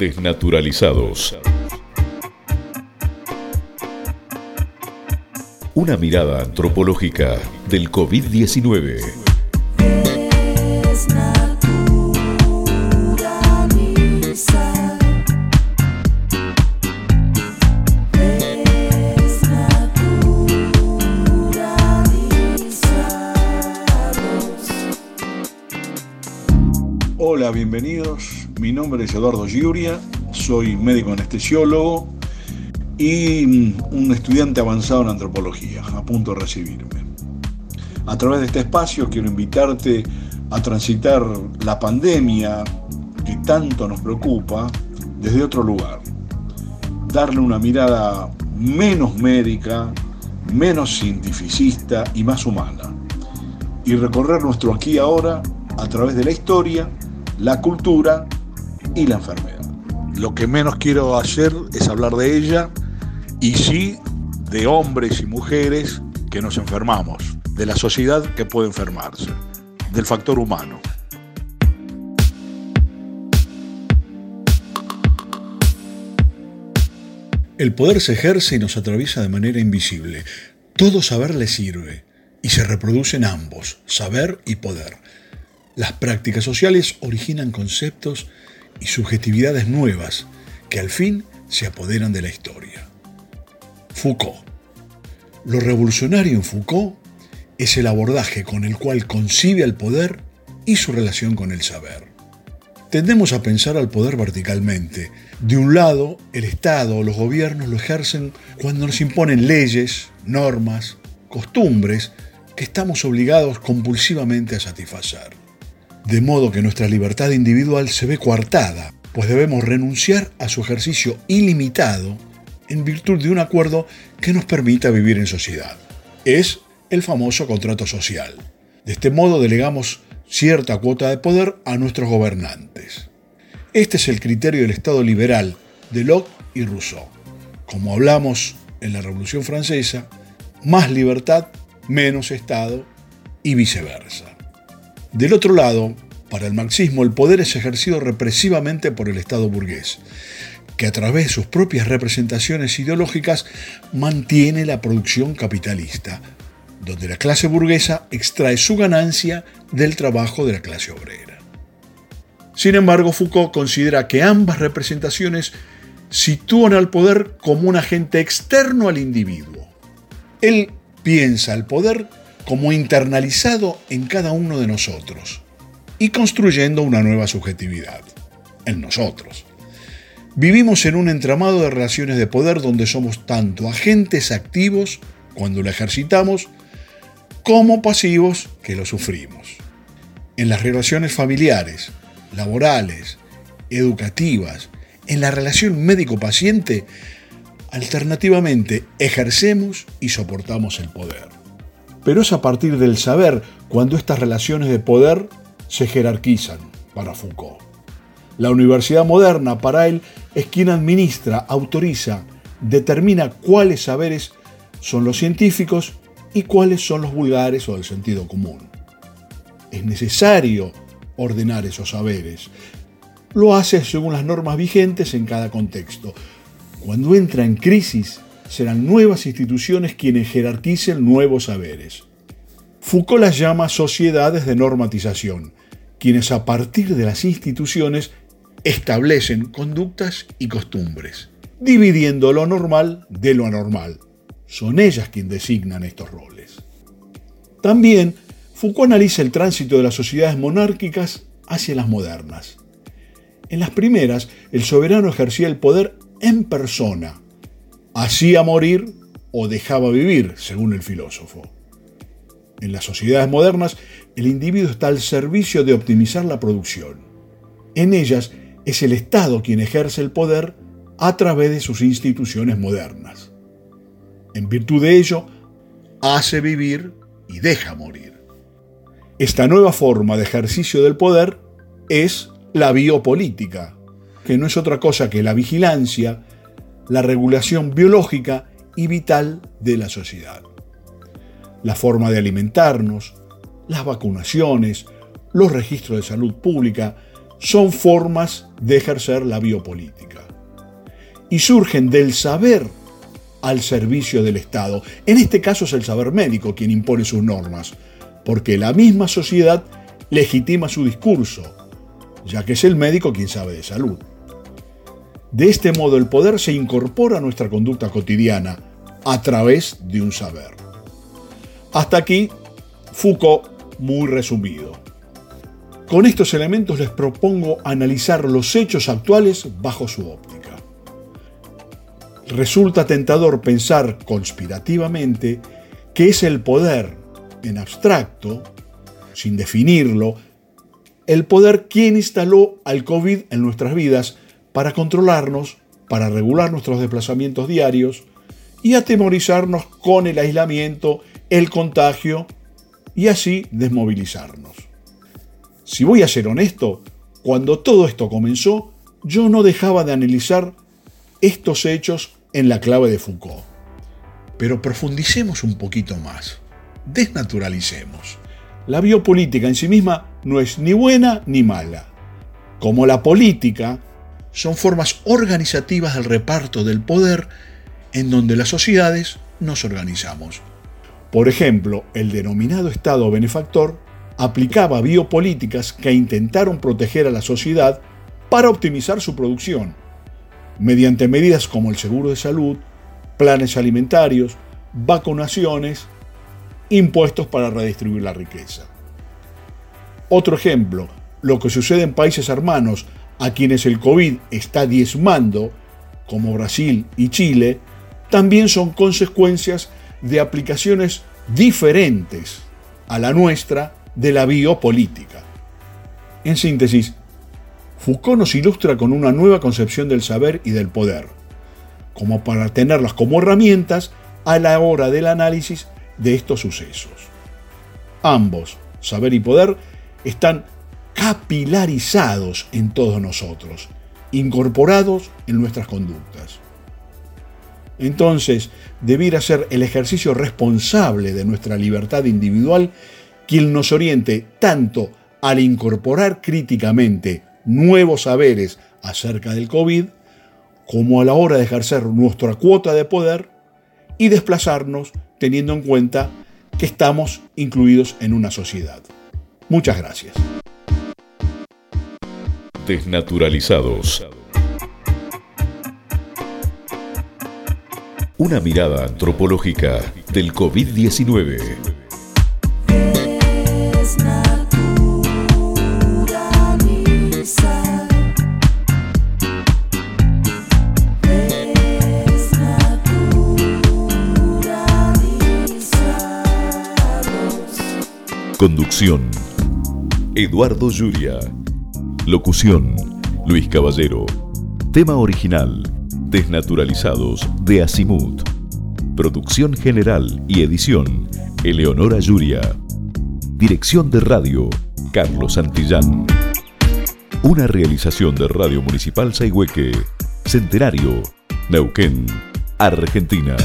Desnaturalizados. Una mirada antropológica del COVID-19. Hola, bienvenidos. Mi nombre es Eduardo Giuria, soy médico anestesiólogo y un estudiante avanzado en antropología, a punto de recibirme. A través de este espacio quiero invitarte a transitar la pandemia que tanto nos preocupa desde otro lugar. Darle una mirada menos médica, menos cientificista y más humana. Y recorrer nuestro aquí y ahora a través de la historia, la cultura y la enfermedad. Lo que menos quiero hacer es hablar de ella y sí de hombres y mujeres que nos enfermamos, de la sociedad que puede enfermarse, del factor humano. El poder se ejerce y nos atraviesa de manera invisible. Todo saber le sirve y se reproducen ambos, saber y poder. Las prácticas sociales originan conceptos y subjetividades nuevas que al fin se apoderan de la historia. Foucault. Lo revolucionario en Foucault es el abordaje con el cual concibe al poder y su relación con el saber. Tendemos a pensar al poder verticalmente. De un lado, el Estado o los gobiernos lo ejercen cuando nos imponen leyes, normas, costumbres que estamos obligados compulsivamente a satisfacer. De modo que nuestra libertad individual se ve coartada, pues debemos renunciar a su ejercicio ilimitado en virtud de un acuerdo que nos permita vivir en sociedad. Es el famoso contrato social. De este modo delegamos cierta cuota de poder a nuestros gobernantes. Este es el criterio del Estado liberal de Locke y Rousseau. Como hablamos en la Revolución Francesa, más libertad, menos Estado y viceversa. Del otro lado, para el marxismo el poder es ejercido represivamente por el Estado burgués, que a través de sus propias representaciones ideológicas mantiene la producción capitalista, donde la clase burguesa extrae su ganancia del trabajo de la clase obrera. Sin embargo, Foucault considera que ambas representaciones sitúan al poder como un agente externo al individuo. Él piensa el poder como internalizado en cada uno de nosotros y construyendo una nueva subjetividad en nosotros. Vivimos en un entramado de relaciones de poder donde somos tanto agentes activos cuando lo ejercitamos como pasivos que lo sufrimos. En las relaciones familiares, laborales, educativas, en la relación médico-paciente, alternativamente ejercemos y soportamos el poder. Pero es a partir del saber cuando estas relaciones de poder se jerarquizan para Foucault. La universidad moderna para él es quien administra, autoriza, determina cuáles saberes son los científicos y cuáles son los vulgares o del sentido común. Es necesario ordenar esos saberes. Lo hace según las normas vigentes en cada contexto. Cuando entra en crisis, serán nuevas instituciones quienes jerarquicen nuevos saberes. Foucault las llama sociedades de normatización, quienes a partir de las instituciones establecen conductas y costumbres, dividiendo lo normal de lo anormal. Son ellas quienes designan estos roles. También Foucault analiza el tránsito de las sociedades monárquicas hacia las modernas. En las primeras, el soberano ejercía el poder en persona, hacía morir o dejaba vivir, según el filósofo. En las sociedades modernas, el individuo está al servicio de optimizar la producción. En ellas, es el Estado quien ejerce el poder a través de sus instituciones modernas. En virtud de ello, hace vivir y deja morir. Esta nueva forma de ejercicio del poder es la biopolítica, que no es otra cosa que la vigilancia, la regulación biológica y vital de la sociedad. La forma de alimentarnos, las vacunaciones, los registros de salud pública, son formas de ejercer la biopolítica. Y surgen del saber al servicio del Estado. En este caso es el saber médico quien impone sus normas, porque la misma sociedad legitima su discurso, ya que es el médico quien sabe de salud. De este modo el poder se incorpora a nuestra conducta cotidiana a través de un saber. Hasta aquí, Foucault muy resumido. Con estos elementos les propongo analizar los hechos actuales bajo su óptica. Resulta tentador pensar conspirativamente que es el poder, en abstracto, sin definirlo, el poder quien instaló al COVID en nuestras vidas para controlarnos, para regular nuestros desplazamientos diarios y atemorizarnos con el aislamiento, el contagio y así desmovilizarnos. Si voy a ser honesto, cuando todo esto comenzó, yo no dejaba de analizar estos hechos en la clave de Foucault. Pero profundicemos un poquito más, desnaturalicemos. La biopolítica en sí misma no es ni buena ni mala. Como la política, son formas organizativas del reparto del poder en donde las sociedades nos organizamos. Por ejemplo, el denominado Estado benefactor aplicaba biopolíticas que intentaron proteger a la sociedad para optimizar su producción, mediante medidas como el seguro de salud, planes alimentarios, vacunaciones, impuestos para redistribuir la riqueza. Otro ejemplo, lo que sucede en países hermanos a quienes el COVID está diezmando, como Brasil y Chile, también son consecuencias de aplicaciones diferentes a la nuestra de la biopolítica. En síntesis, Foucault nos ilustra con una nueva concepción del saber y del poder, como para tenerlas como herramientas a la hora del análisis de estos sucesos. Ambos, saber y poder, están capilarizados en todos nosotros, incorporados en nuestras conductas. Entonces, debiera ser el ejercicio responsable de nuestra libertad individual quien nos oriente tanto al incorporar críticamente nuevos saberes acerca del COVID, como a la hora de ejercer nuestra cuota de poder y desplazarnos teniendo en cuenta que estamos incluidos en una sociedad. Muchas gracias. Desnaturalizados. Una mirada antropológica del COVID-19. Conducción. Eduardo Yuria. Locución. Luis Caballero. Tema original. Desnaturalizados de Asimut. Producción general y edición, Eleonora Yuria. Dirección de radio, Carlos Santillán. Una realización de Radio Municipal Saigüeque, Centenario, Neuquén, Argentina.